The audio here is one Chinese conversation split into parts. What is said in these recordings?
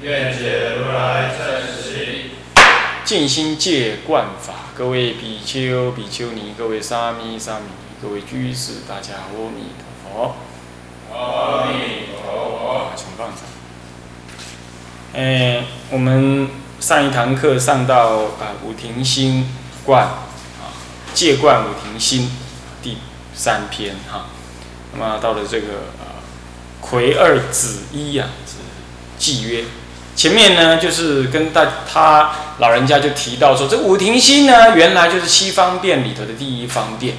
愿解如来真实义。尽心戒观法，各位比丘、比丘尼，各位沙弥、沙弥尼，各位居士，大家阿弥陀佛。阿弥陀佛。请放下。哎，我们上一堂课上到啊五停心观啊戒观五停心第三篇哈，那么到了这个呃魁二子一呀是契约，前面呢就是跟大他老人家就提到说，这五停心呢原来就是七方便里头的第一方便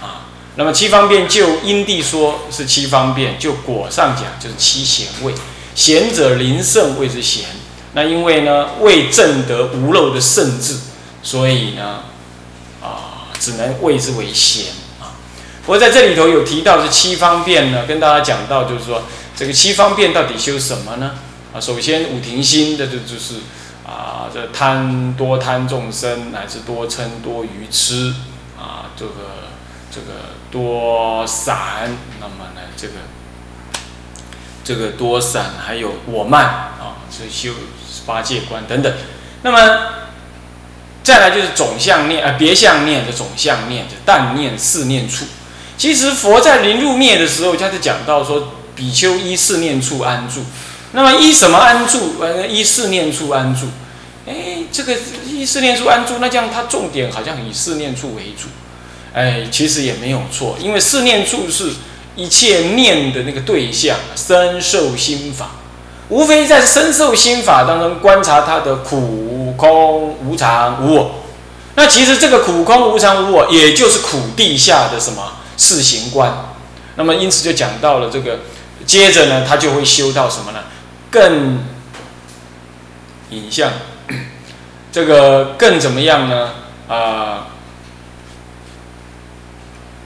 啊，那么七方便就因地说是七方便，就果上讲就是七贤位。贤者临圣谓之贤，那因为呢未证得无漏的圣智，所以呢啊只能谓之为贤啊。不过在这里头有提到是七方便呢，跟大家讲到就是说这个七方便到底修什么呢？首先五停心的就就是啊这贪多贪众生乃至多嗔多愚痴啊这个这个多散，那么呢这个。这个多散，还有我慢啊，是修八戒观等等。那么再来就是总相念啊，别相念的总相念，就但念四念处。其实佛在临入灭的时候，他就讲到说，比丘依四念处安住。那么依什么安住？呃，依四念处安住。哎，这个依四念处安住，那这样他重点好像以四念处为主。哎，其实也没有错，因为四念处是。一切念的那个对象，身受心法，无非在身受心法当中观察它的苦、空、无常、无我。那其实这个苦、空、无常、无我，也就是苦地下的什么四行观。那么因此就讲到了这个，接着呢，他就会修到什么呢？更影像，这个更怎么样呢？啊？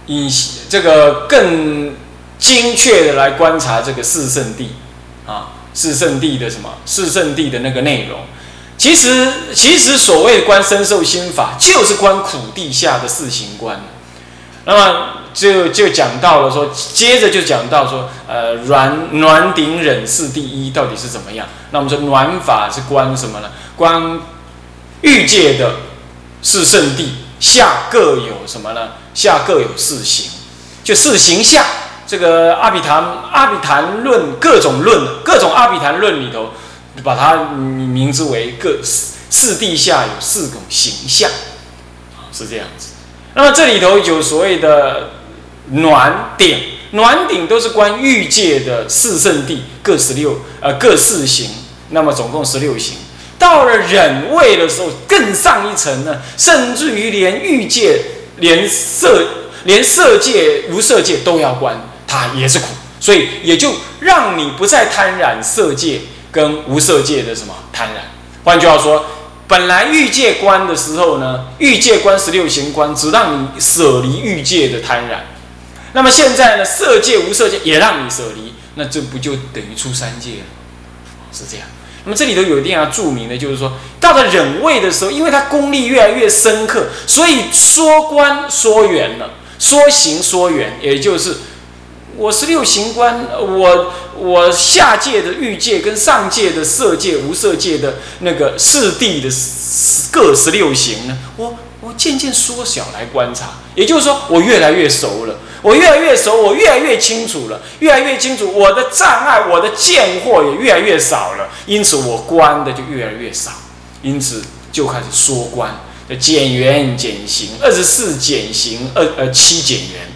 以这个更精确的来观察这个四圣地啊，四圣地的什么？四圣地的那个内容，其实其实所谓观身受心法，就是观苦地下的四行观。那么就就讲到了说，接着就讲到说，呃，软暖顶忍是第一到底是怎么样？那我们说暖法是观什么呢？观欲界的四圣地。下各有什么呢？下各有四行，就四行下。这个阿比昙阿比昙论各种论，各种阿比昙论里头，把它名字为各四地下有四种形象，是这样子。那么这里头有所谓的暖顶，暖顶都是关欲界的四圣地各十六呃各四行，那么总共十六行。到了忍位的时候，更上一层呢，甚至于连欲界、连色、连色界、无色界都要观，它也是苦，所以也就让你不再贪染色界跟无色界的什么贪染。换句话说，本来欲界观的时候呢，欲界观十六行观只让你舍离欲界的贪染，那么现在呢，色界、无色界也让你舍离，那这不就等于出三界了？是这样。那么这里头有一定要注明的，就是说到了忍位的时候，因为他功力越来越深刻，所以说观说远了，说行说远，也就是我十六行观，我我下界的欲界跟上界的色界、无色界的那个四谛的各十六行呢，我我渐渐缩小来观察，也就是说我越来越熟了。我越来越熟，我越来越清楚了，越来越清楚，我的障碍，我的见惑也越来越少了，因此我观的就越来越少，因此就开始缩观，减缘减行，二十四减行，二呃七减缘，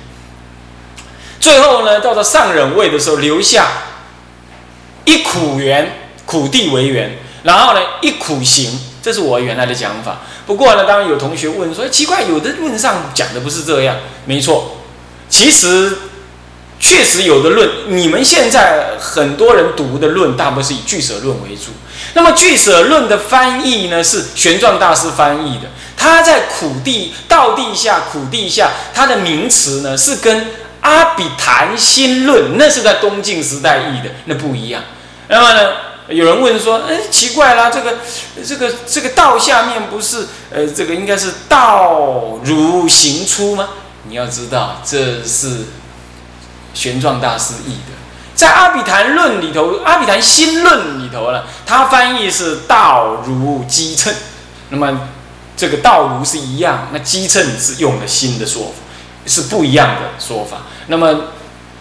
最后呢，到了上忍位的时候，留下一苦缘，苦地为缘，然后呢一苦行，这是我原来的讲法。不过呢，当然有同学问说，奇怪，有的论上讲的不是这样，没错。其实，确实有的论，你们现在很多人读的论，大部分是以俱舍论为主。那么俱舍论的翻译呢，是玄奘大师翻译的。他在苦地道地下苦地下，他的名词呢是跟阿比昙心论，那是在东晋时代译的，那不一样。那么呢，有人问说，哎，奇怪啦，这个这个这个道下面不是呃，这个应该是道如行出吗？你要知道，这是玄奘大师译的，在阿比昙论里头，阿比昙心论里头呢，他翻译是道如机称，那么。这个道如是一样，那基称是用的新的说法，是不一样的说法。那么，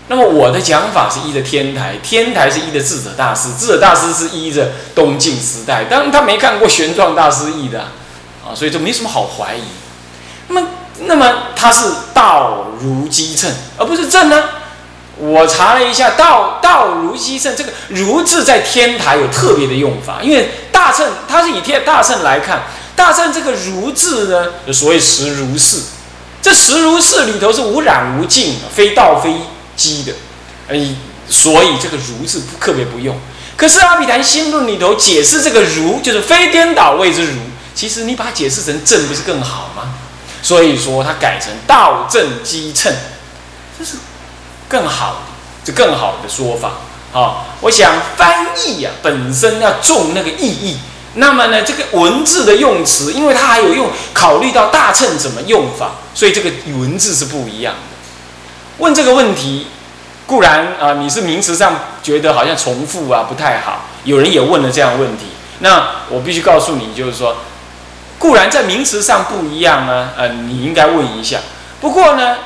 那么我的讲法是依着天台，天台是依着智者大师，智者大师是依着东晋时代，当然他没看过玄奘大师译的啊，所以就没什么好怀疑。那么，那么他是道如基称，而不是正呢？我查了一下，道道如基称这个如字在天台有特别的用法，因为大乘它是以天大乘来看。大乘这个如字呢，所谓实如是，这实如是里头是无染无尽，非道非机的，哎，所以这个如字特别不用。可是阿毗昙心论里头解释这个如，就是非颠倒谓之如，其实你把它解释成正，不是更好吗？所以说它改成道正机称，这是更好的，这更好的说法。好，我想翻译呀，本身要重那个意义。那么呢，这个文字的用词，因为它还有用考虑到大乘怎么用法，所以这个文字是不一样的。问这个问题，固然啊，你是名词上觉得好像重复啊，不太好。有人也问了这样问题，那我必须告诉你，就是说，固然在名词上不一样啊，呃，你应该问一下。不过呢，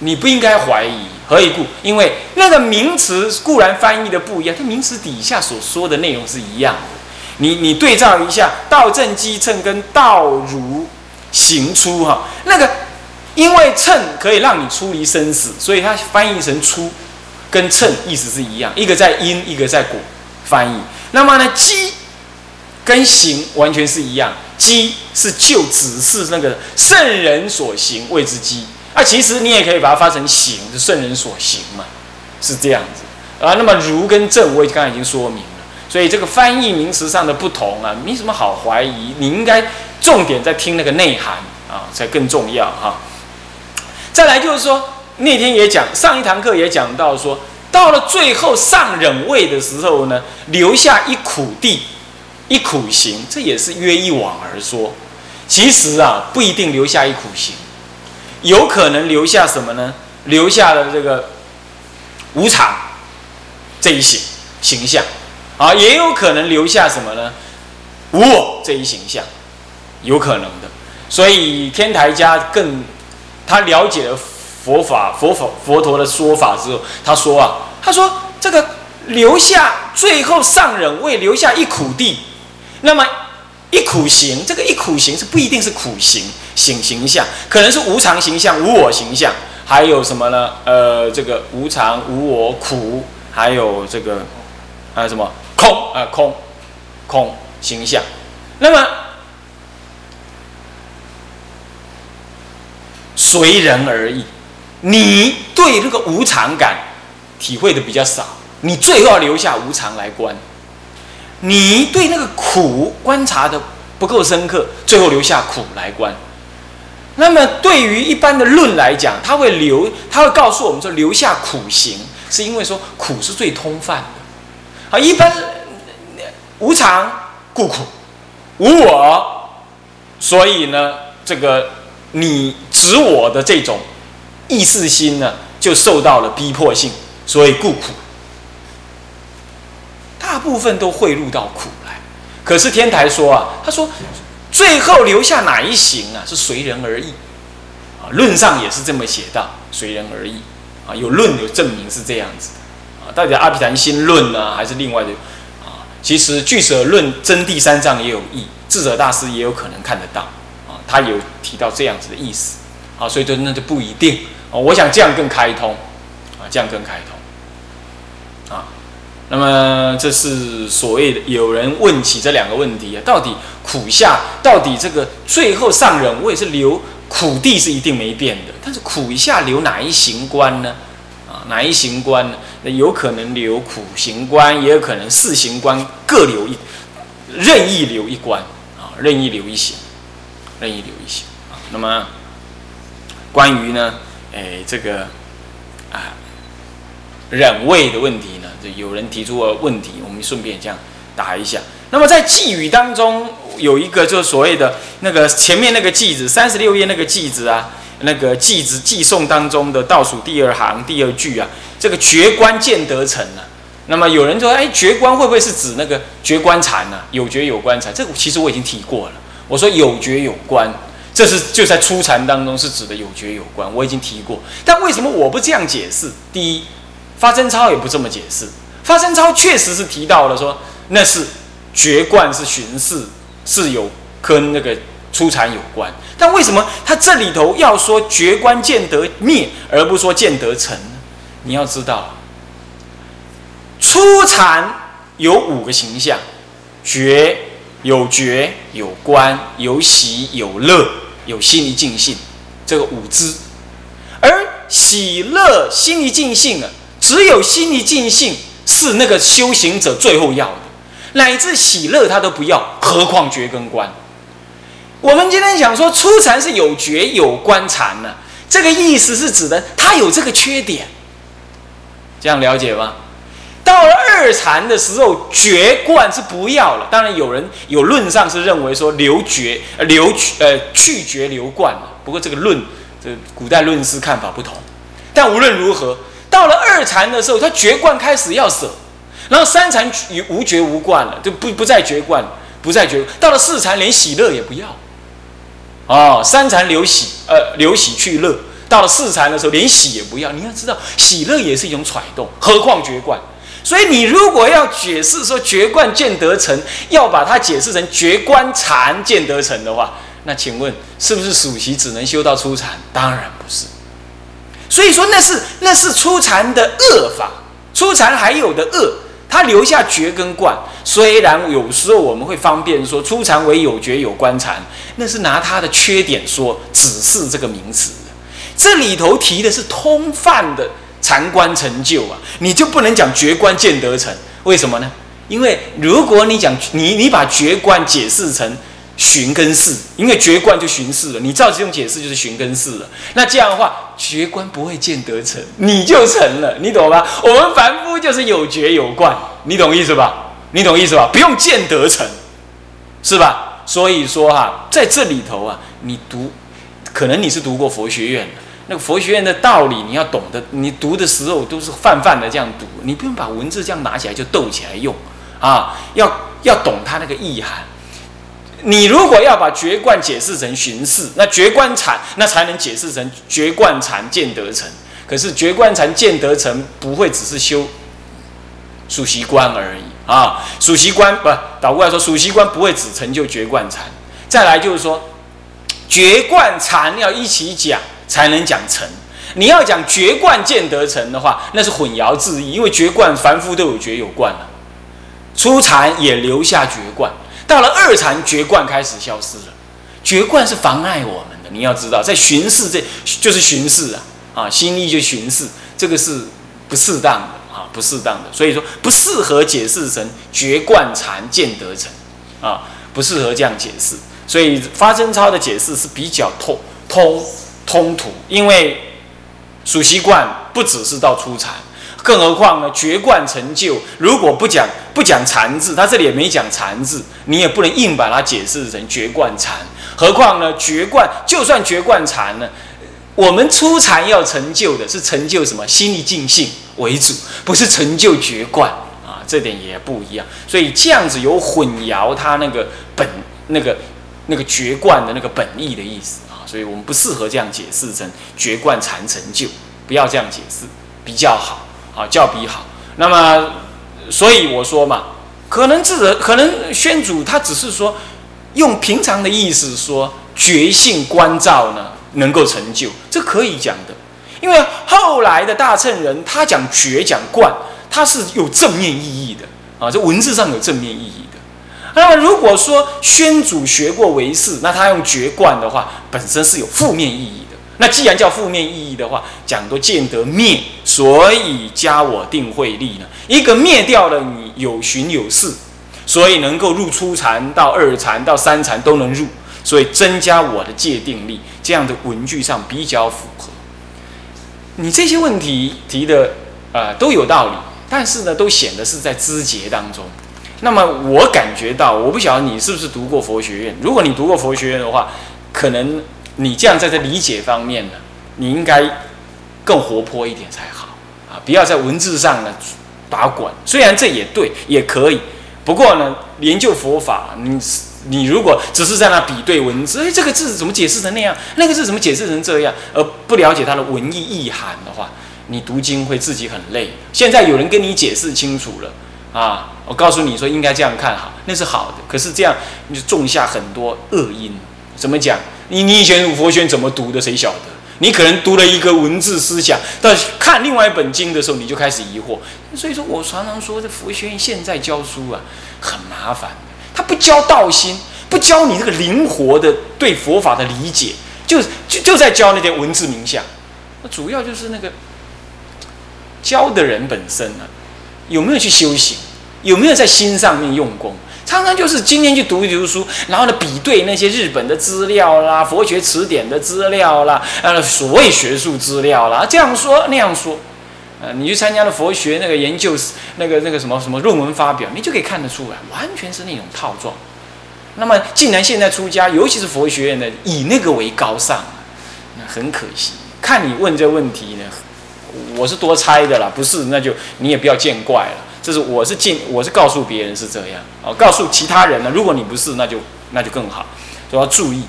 你不应该怀疑，何以故？因为那个名词固然翻译的不一样，它名词底下所说的内容是一样的。你你对照一下道正机称跟道如行出哈，那个因为称可以让你出离生死，所以它翻译成出，跟称意思是一样，一个在因，一个在果翻译。那么呢，机跟行完全是一样，机是就只是那个圣人所行谓之机，啊，其实你也可以把它发成行，是圣人所行嘛，是这样子啊。那么如跟正，我刚才已经说明。所以这个翻译名词上的不同啊，没什么好怀疑。你应该重点在听那个内涵啊，才更重要哈。再来就是说，那天也讲，上一堂课也讲到说，到了最后上忍位的时候呢，留下一苦地，一苦行，这也是约一往而说。其实啊，不一定留下一苦行，有可能留下什么呢？留下了这个无常这一形形象。啊，也有可能留下什么呢？无我这一形象，有可能的。所以天台家更他了解了佛法、佛法、佛陀的说法之后，他说啊，他说这个留下最后上人为留下一苦地，那么一苦行，这个一苦行是不一定是苦行形形象，可能是无常形象、无我形象，还有什么呢？呃，这个无常、无我、苦，还有这个还有什么？空啊，空，空形象。那么随人而异。你对这个无常感体会的比较少，你最后要留下无常来观。你对那个苦观察的不够深刻，最后留下苦来观。那么对于一般的论来讲，他会留，他会告诉我们说，留下苦行，是因为说苦是最通泛的的。啊，一般无常故苦，无我，所以呢，这个你执我的这种意识心呢，就受到了逼迫性，所以故苦。大部分都汇入到苦来，可是天台说啊，他说最后留下哪一行啊，是随人而异啊，论上也是这么写到，随人而异啊，有论有证明是这样子。到底《阿毗昙心论》呢，还是另外的啊？其实《俱舍论》真第三章也有意，智者大师也有可能看得到啊，他有提到这样子的意思啊，所以就那就不一定啊。我想这样更开通啊，这样更开通啊。那么这是所谓的有人问起这两个问题啊，到底苦下，到底这个最后上忍位是留苦地是一定没变的，但是苦下留哪一行观呢？啊，哪一行观呢？那有可能留苦行观，也有可能四行观各留一，任意留一关啊，任意留一行，任意留一行啊。那么关于呢，哎，这个啊忍位的问题呢，就有人提出了问题，我们顺便这样答一下。那么在寄语当中有一个，就是所谓的那个前面那个句子，三十六页那个句子啊。那个记子记送当中的倒数第二行第二句啊，这个绝观见得成啊。那么有人说，哎，绝观会不会是指那个绝观禅呢？有绝有观禅，这个其实我已经提过了。我说有绝有观，这是就在初禅当中是指的有绝有观，我已经提过。但为什么我不这样解释？第一，发真超也不这么解释。发真超确实是提到了说，那是绝观是巡视，是有跟那个。出禅有关，但为什么他这里头要说绝观见得灭，而不说见得成呢？你要知道，出禅有五个形象：觉有觉有观有喜有乐有心一尽性，这个五支。而喜乐心一尽性啊，只有心一尽性是那个修行者最后要的，乃至喜乐他都不要，何况觉跟观？我们今天讲说初禅是有觉有观禅呢，这个意思是指的他有这个缺点，这样了解吗？到了二禅的时候，觉观是不要了。当然有人有论上是认为说留觉留呃去觉留观，不过这个论这古代论师看法不同。但无论如何，到了二禅的时候，他觉观开始要舍，然后三禅无觉无观了，就不不再觉观，不再觉。到了四禅连喜乐也不要。哦，三禅留喜，呃，留喜去乐。到了四禅的时候，连喜也不要。你要知道，喜乐也是一种揣动，何况觉观。所以，你如果要解释说觉观见得成，要把它解释成觉观禅见得成的话，那请问是不是属其只能修到初禅？当然不是。所以说，那是那是初禅的恶法，初禅还有的恶。他留下觉跟观，虽然有时候我们会方便说初禅为有觉有观禅，那是拿他的缺点说只是这个名词。这里头提的是通泛的禅观成就啊，你就不能讲觉观见得成？为什么呢？因为如果你讲你你把觉观解释成。寻根事，因为觉观就寻事了。你照这种解释就是寻根事了。那这样的话，觉观不会见得成，你就成了，你懂吧？我们凡夫就是有觉有观，你懂意思吧？你懂意思吧？不用见得成，是吧？所以说哈，在这里头啊，你读，可能你是读过佛学院的，那个佛学院的道理你要懂得，你读的时候都是泛泛的这样读，你不用把文字这样拿起来就逗起来用啊，要要懂它那个意涵。你如果要把觉观解释成寻视，那觉观禅那才能解释成觉观禅见得成。可是觉观禅见得成不会只是修数习观而已啊，数习观不倒过来说，数习观不会只成就觉观禅。再来就是说，觉观禅要一起讲才能讲成。你要讲觉观见得成的话，那是混淆字义，因为觉观凡夫都有觉有观了，初禅也留下觉观。到了二禅，绝观开始消失了。绝观是妨碍我们的，你要知道，在巡视这就是巡视啊，啊，心意就巡视，这个是不适当的啊，不适当的，所以说不适合解释成绝观禅见得成啊，不适合这样解释。所以发真超的解释是比较通通通途，因为属习惯不只是到初禅。更何况呢？绝冠成就，如果不讲不讲禅字，他这里也没讲禅字，你也不能硬把它解释成绝冠禅。何况呢？绝冠就算绝冠禅呢，我们初禅要成就的是成就什么？心力尽性为主，不是成就绝冠啊，这点也不一样。所以这样子有混淆他那个本那个那个绝冠的那个本意的意思啊，所以我们不适合这样解释成绝冠禅成就，不要这样解释比较好。啊，较比好。那么，所以我说嘛，可能智者，可能宣主他只是说，用平常的意思说，觉性关照呢，能够成就，这可以讲的。因为后来的大乘人，他讲觉讲观，他是有正面意义的啊，这文字上有正面意义的。那么如果说宣主学过唯识，那他用觉观的话，本身是有负面意义的。那既然叫负面意义的话，讲都见得灭，所以加我定慧力呢？一个灭掉了你有寻有事，所以能够入初禅到二禅到三禅都能入，所以增加我的界定力，这样的文句上比较符合。你这些问题提的啊都有道理，但是呢都显得是在枝节当中。那么我感觉到，我不晓得你是不是读过佛学院。如果你读过佛学院的话，可能。你这样在这理解方面呢，你应该更活泼一点才好啊！不要在文字上呢打滚。虽然这也对，也可以。不过呢，研究佛法，你你如果只是在那比对文字，哎，这个字怎么解释成那样？那个字怎么解释成这样？而不了解它的文意意涵的话，你读经会自己很累。现在有人跟你解释清楚了啊！我告诉你说应该这样看好，那是好的。可是这样你就种下很多恶因。怎么讲？你你以前佛学怎么读的？谁晓得？你可能读了一个文字思想，但看另外一本经的时候，你就开始疑惑。所以说我常常说，这佛学院现在教书啊，很麻烦。他不教道心，不教你这个灵活的对佛法的理解，就就就在教那些文字名相。那主要就是那个教的人本身呢，有没有去修行，有没有在心上面用功？常常就是今天去读一读书，然后呢比对那些日本的资料啦、佛学词典的资料啦、呃所谓学术资料啦，这样说那样说，呃，你去参加了佛学那个研究那个那个什么什么论文发表，你就可以看得出来，完全是那种套装。那么既然现在出家，尤其是佛学院的，以那个为高尚，那很可惜。看你问这问题呢，我是多猜的啦，不是那就你也不要见怪了。这是我是进，我是告诉别人是这样啊，告诉其他人呢。如果你不是，那就那就更好，都要注意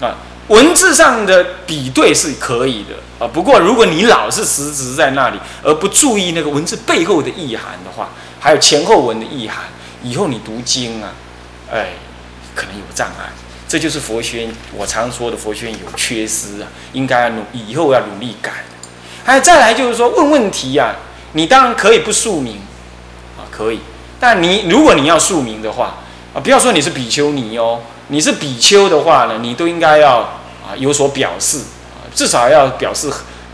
啊。文字上的比对是可以的啊，不过如果你老是实质在那里，而不注意那个文字背后的意涵的话，还有前后文的意涵，以后你读经啊，哎，可能有障碍。这就是佛学我常说的佛学有缺失啊，应该要努以后要努力改。还有再来就是说问问题呀，你当然可以不署名。可以，但你如果你要署名的话啊，不要说你是比丘尼哦，你是比丘的话呢，你都应该要啊有所表示，至少要表示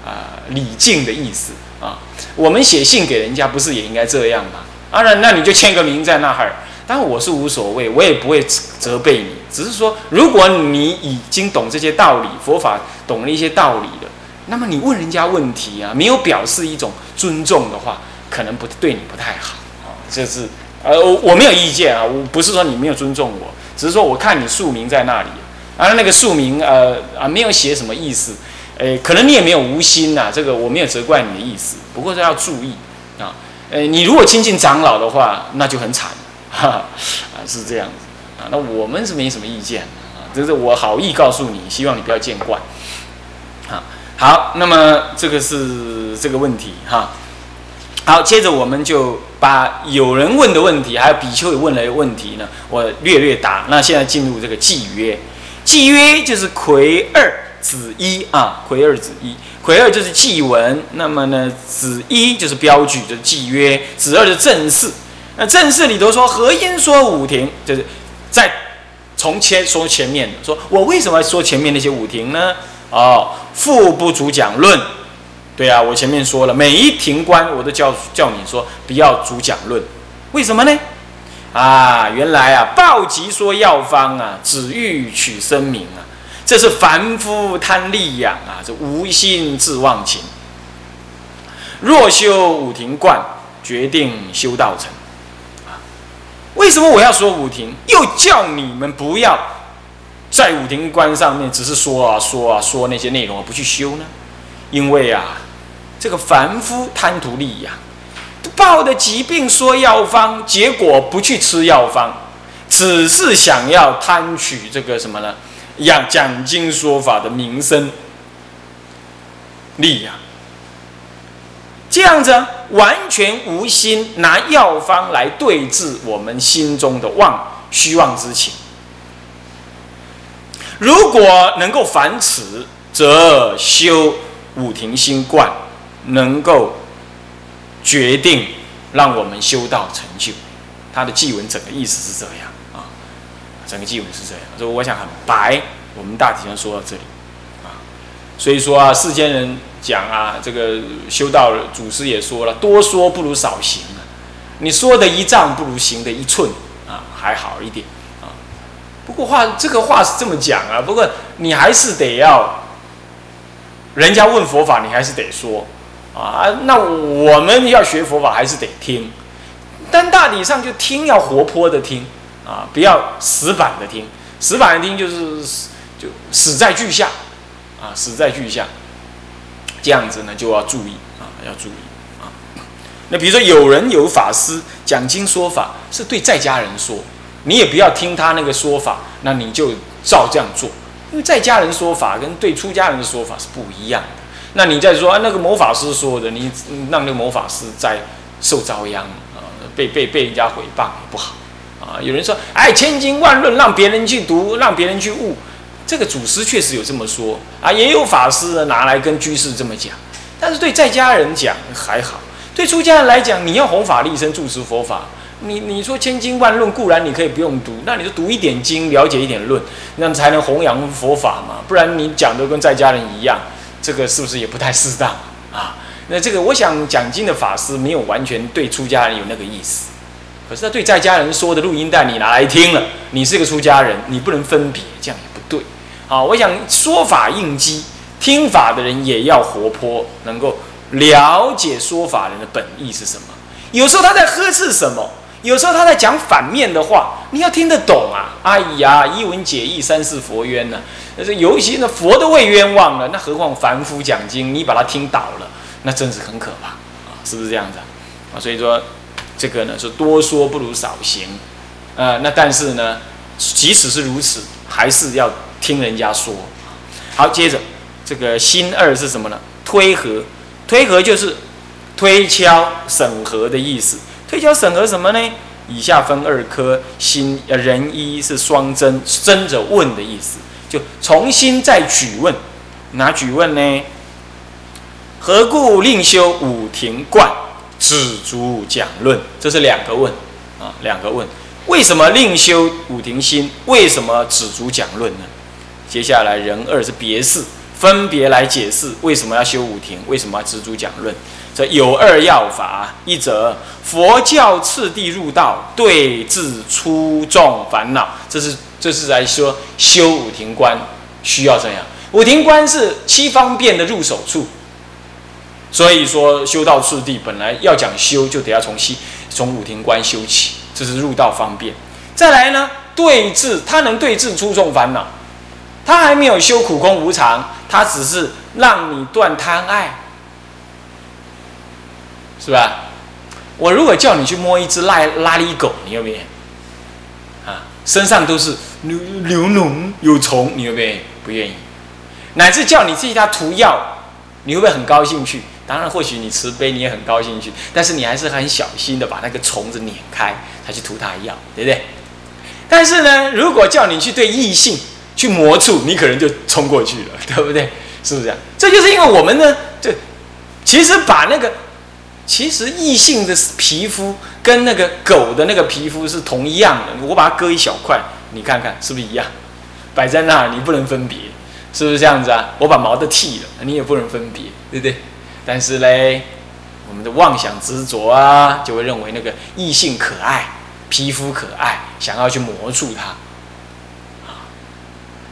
啊礼敬的意思啊。我们写信给人家不是也应该这样吗？当然，那你就签个名在那儿。但我是无所谓，我也不会责备你，只是说如果你已经懂这些道理，佛法懂了一些道理的，那么你问人家问题啊，没有表示一种尊重的话，可能不对你不太好。这是，呃，我我没有意见啊，我不是说你没有尊重我，只是说我看你署名在那里，啊，那个署名，呃，啊，没有写什么意思，诶，可能你也没有无心呐，这个我没有责怪你的意思，不过是要注意啊，呃，你如果亲近长老的话，那就很惨，哈，啊，是这样子，啊，那我们是没什么意见，啊，这是我好意告诉你，希望你不要见怪，啊，好，那么这个是这个问题哈。好，接着我们就把有人问的问题，还有比丘也问了问题呢，我略略答。那现在进入这个契约，契约就是魁二子一啊，魁二子一，魁二就是祭文，那么呢子一就是标举的契约，子二是正式。那正式里头说何因说五庭，就是在从前说前面的说我为什么说前面那些五庭呢？哦，父不主讲论。对啊，我前面说了，每一庭官我都叫叫你说不要主讲论，为什么呢？啊，原来啊，报吉说药方啊，只欲取声名啊，这是凡夫贪利养啊，这无心自忘情。若修五庭观，决定修道成。啊，为什么我要说五庭？又叫你们不要在五庭观上面只是说啊说啊说那些内容而不去修呢？因为啊。这个凡夫贪图利养，抱的疾病说药方，结果不去吃药方，只是想要贪取这个什么呢？养讲经说法的名声利养，这样子完全无心拿药方来对治我们心中的妄虚妄之情。如果能够凡此，则修五庭心观。能够决定让我们修道成就，他的祭文整个意思是这样啊，整个祭文是这样。所以我想很白，我们大体上说到这里啊。所以说啊，世间人讲啊，这个修道祖师也说了，多说不如少行啊。你说的一丈不如行的一寸啊，还好一点啊。不过话这个话是这么讲啊，不过你还是得要，人家问佛法，你还是得说啊。那我们要学佛法，还是得听，但大体上就听要活泼的听啊，不要死板的听。死板的听就是就死在句下。啊，死在句下，这样子呢就要注意啊，要注意啊。那比如说有人有法师讲经说法，是对在家人说，你也不要听他那个说法，那你就照这样做，因为在家人说法跟对出家人的说法是不一样的。那你再说啊，那个魔法师说的，你让那个魔法师在受遭殃啊，被被被人家毁谤也不好啊。有人说，哎，千经万论让别人去读，让别人去悟。这个祖师确实有这么说啊，也有法师拿来跟居士这么讲，但是对在家人讲还好，对出家人来讲，你要弘法立身，住持佛法，你你说千经万论固然你可以不用读，那你就读一点经，了解一点论，那才能弘扬佛法嘛，不然你讲的跟在家人一样，这个是不是也不太适当啊？那这个我想讲经的法师没有完全对出家人有那个意思，可是他对在家人说的录音带你拿来听了，你是个出家人，你不能分别，这样也不对。好，我想说法应机，听法的人也要活泼，能够了解说法人的本意是什么。有时候他在呵斥什么，有时候他在讲反面的话，你要听得懂啊！哎呀，一文解义，三世佛冤呢。那这尤其那佛都会冤枉了，那何况凡夫讲经，你把它听倒了，那真是很可怕啊！是不是这样子啊？所以说，这个呢是多说不如少行。呃，那但是呢，即使是如此，还是要。听人家说，好，接着这个心二是什么呢？推核，推核就是推敲审核的意思。推敲审核什么呢？以下分二科，心呃人一是双真，真者问的意思，就重新再举问，哪举问呢？何故另修五庭观，止足讲论？这是两个问啊，两个问。为什么另修五庭心？为什么止足讲论呢？接下来人二是别事，分别来解释为什么要修五庭，为什么要止足讲论。这有二要法：一则佛教次第入道，对治出众烦恼。这是这是来说修五庭观需要这样。五庭观是七方便的入手处，所以说修道次第本来要讲修，就得要从西从五庭观修起，这是入道方便。再来呢，对治他能对治出众烦恼。他还没有修苦空无常，他只是让你断贪爱，是吧？我如果叫你去摸一只拉拉力狗，你愿不愿意？啊，身上都是流流脓有虫，你会不愿意？不愿意。乃至叫你替他涂药，你会不会很高兴去？当然，或许你慈悲，你也很高兴去，但是你还是很小心的把那个虫子碾开，才去涂他药，对不对？但是呢，如果叫你去对异性，去磨触，你可能就冲过去了，对不对？是不是这样？这就是因为我们呢，这其实把那个，其实异性的皮肤跟那个狗的那个皮肤是同一样的。我把它割一小块，你看看是不是一样？摆在那儿，你不能分别，是不是这样子啊？我把毛都剃了，你也不能分别，对不对？但是嘞，我们的妄想执着啊，就会认为那个异性可爱，皮肤可爱，想要去磨触它。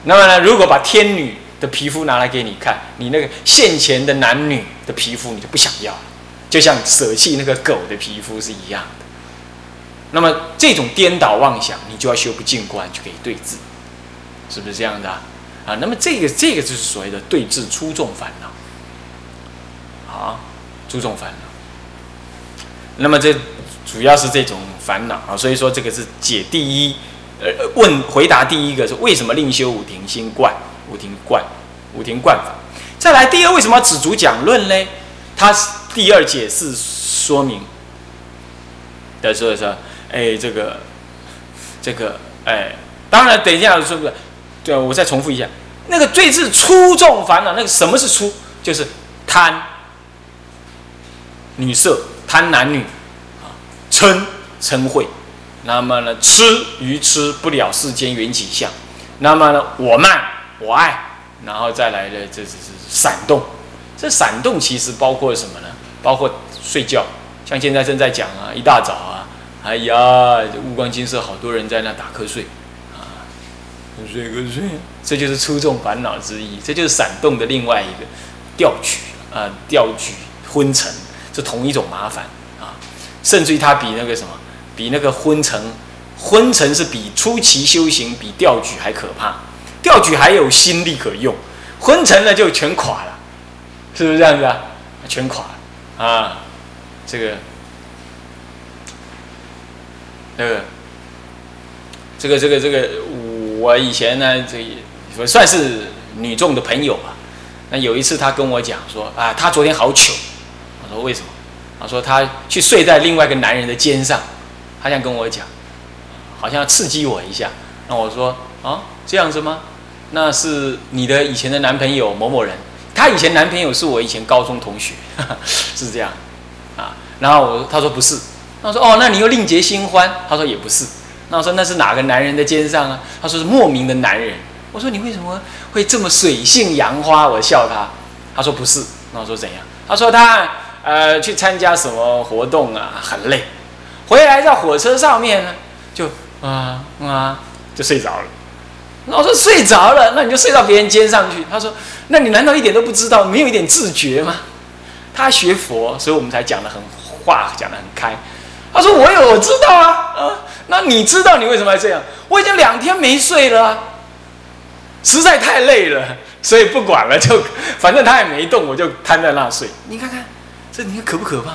那么呢，如果把天女的皮肤拿来给你看，你那个现前的男女的皮肤你就不想要了，就像舍弃那个狗的皮肤是一样的。那么这种颠倒妄想，你就要修不净观，就可以对治，是不是这样的啊？啊，那么这个这个就是所谓的对治出众烦恼，啊，出众烦恼。那么这主要是这种烦恼啊，所以说这个是解第一。呃，问回答第一个是为什么另修五庭心观、五庭观、五庭观法？再来第二，为什么要止足讲论呢？他第二解释说明的说说，哎，这个这个哎，当然等一下说不是，对我再重复一下，那个最是出众烦恼，那个什么是出？就是贪女色、贪男女啊，嗔嗔恚。那么呢，痴愚痴不了世间缘起相，那么呢，我慢我爱，然后再来的这这是闪动，这闪动其实包括什么呢？包括睡觉，像现在正在讲啊，一大早啊，哎呀，乌光金色，好多人在那打瞌睡啊，睡瞌睡，这就是出众烦恼之一，这就是闪动的另外一个调举啊，调举昏沉，这同一种麻烦啊，甚至于它比那个什么，比那个昏沉，昏沉是比初期修行比调举还可怕。调举还有心力可用，昏沉了就全垮了，是不是这样子啊？全垮了啊！这个，这个，这个，这个，这个，我以前呢，这我算是女众的朋友吧。那有一次，她跟我讲说啊，她昨天好糗。我说为什么？她说她去睡在另外一个男人的肩上，她想跟我讲，好像要刺激我一下。那我说啊，这样子吗？那是你的以前的男朋友某某人，她以前男朋友是我以前高中同学，是这样啊。然后我她说不是，那我说哦，那你又另结新欢？她说也不是。那我说那是哪个男人的肩上啊？他说是莫名的男人。我说你为什么会这么水性杨花？我笑她。他说不是。那我说怎样？他说他呃去参加什么活动啊，很累，回来在火车上面呢，就啊啊就睡着了。我说睡着了，那你就睡到别人肩上去。他说：“那你难道一点都不知道，没有一点自觉吗？”他学佛，所以我们才讲的很话讲的很开。他说：“我有，我知道啊，啊，那你知道你为什么要这样？我已经两天没睡了，实在太累了，所以不管了，就反正他也没动，我就瘫在那睡。你看看，这你看可不可怕？